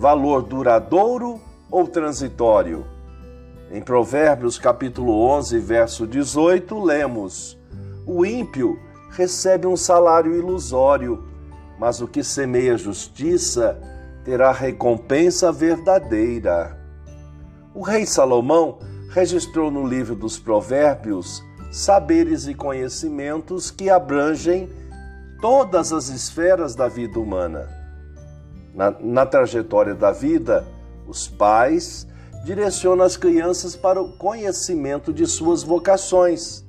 valor duradouro ou transitório? Em Provérbios capítulo 11, verso 18, lemos: O ímpio recebe um salário ilusório, mas o que semeia justiça terá recompensa verdadeira. O rei Salomão registrou no livro dos Provérbios saberes e conhecimentos que abrangem todas as esferas da vida humana na, na trajetória da vida, os pais direcionam as crianças para o conhecimento de suas vocações,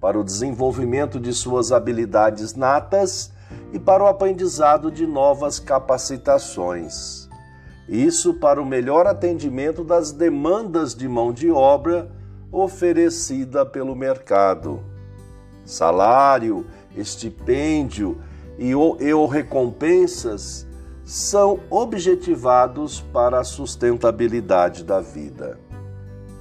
para o desenvolvimento de suas habilidades natas e para o aprendizado de novas capacitações. Isso para o melhor atendimento das demandas de mão de obra oferecida pelo mercado. Salário, estipêndio e ou recompensas são objetivados para a sustentabilidade da vida.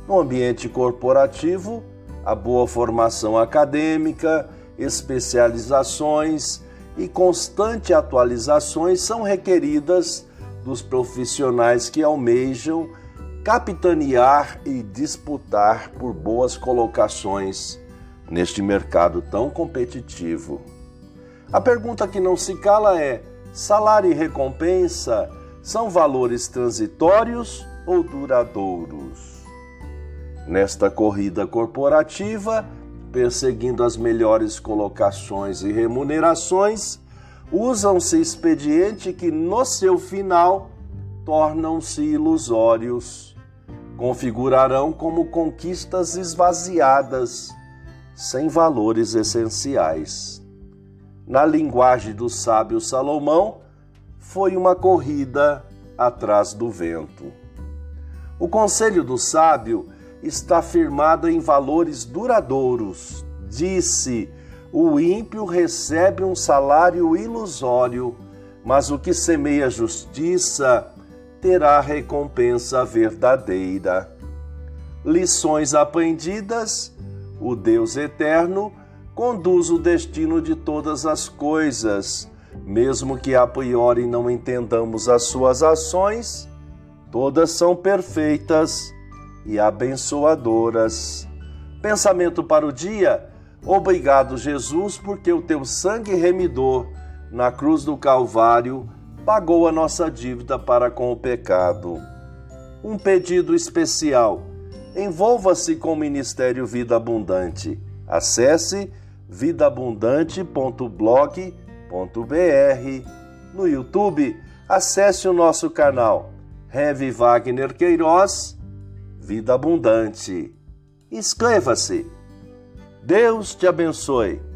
No ambiente corporativo, a boa formação acadêmica, especializações e constante atualizações são requeridas dos profissionais que almejam capitanear e disputar por boas colocações neste mercado tão competitivo. A pergunta que não se cala é: Salário e recompensa são valores transitórios ou duradouros? Nesta corrida corporativa, perseguindo as melhores colocações e remunerações, usam-se expediente que no seu final tornam-se ilusórios. Configurarão como conquistas esvaziadas, sem valores essenciais na linguagem do sábio Salomão, foi uma corrida atrás do vento. O conselho do sábio está firmado em valores duradouros. Disse: o ímpio recebe um salário ilusório, mas o que semeia justiça terá recompensa verdadeira. Lições aprendidas: o Deus eterno conduz o destino de todas as coisas, mesmo que a priori não entendamos as suas ações, todas são perfeitas e abençoadoras. Pensamento para o dia: Obrigado, Jesus, porque o teu sangue remidor na cruz do Calvário pagou a nossa dívida para com o pecado. Um pedido especial: envolva-se com o Ministério Vida Abundante. Acesse vidaabundante.blog.br. No YouTube, acesse o nosso canal Rev Wagner Queiroz Vida Abundante. Inscreva-se. Deus te abençoe.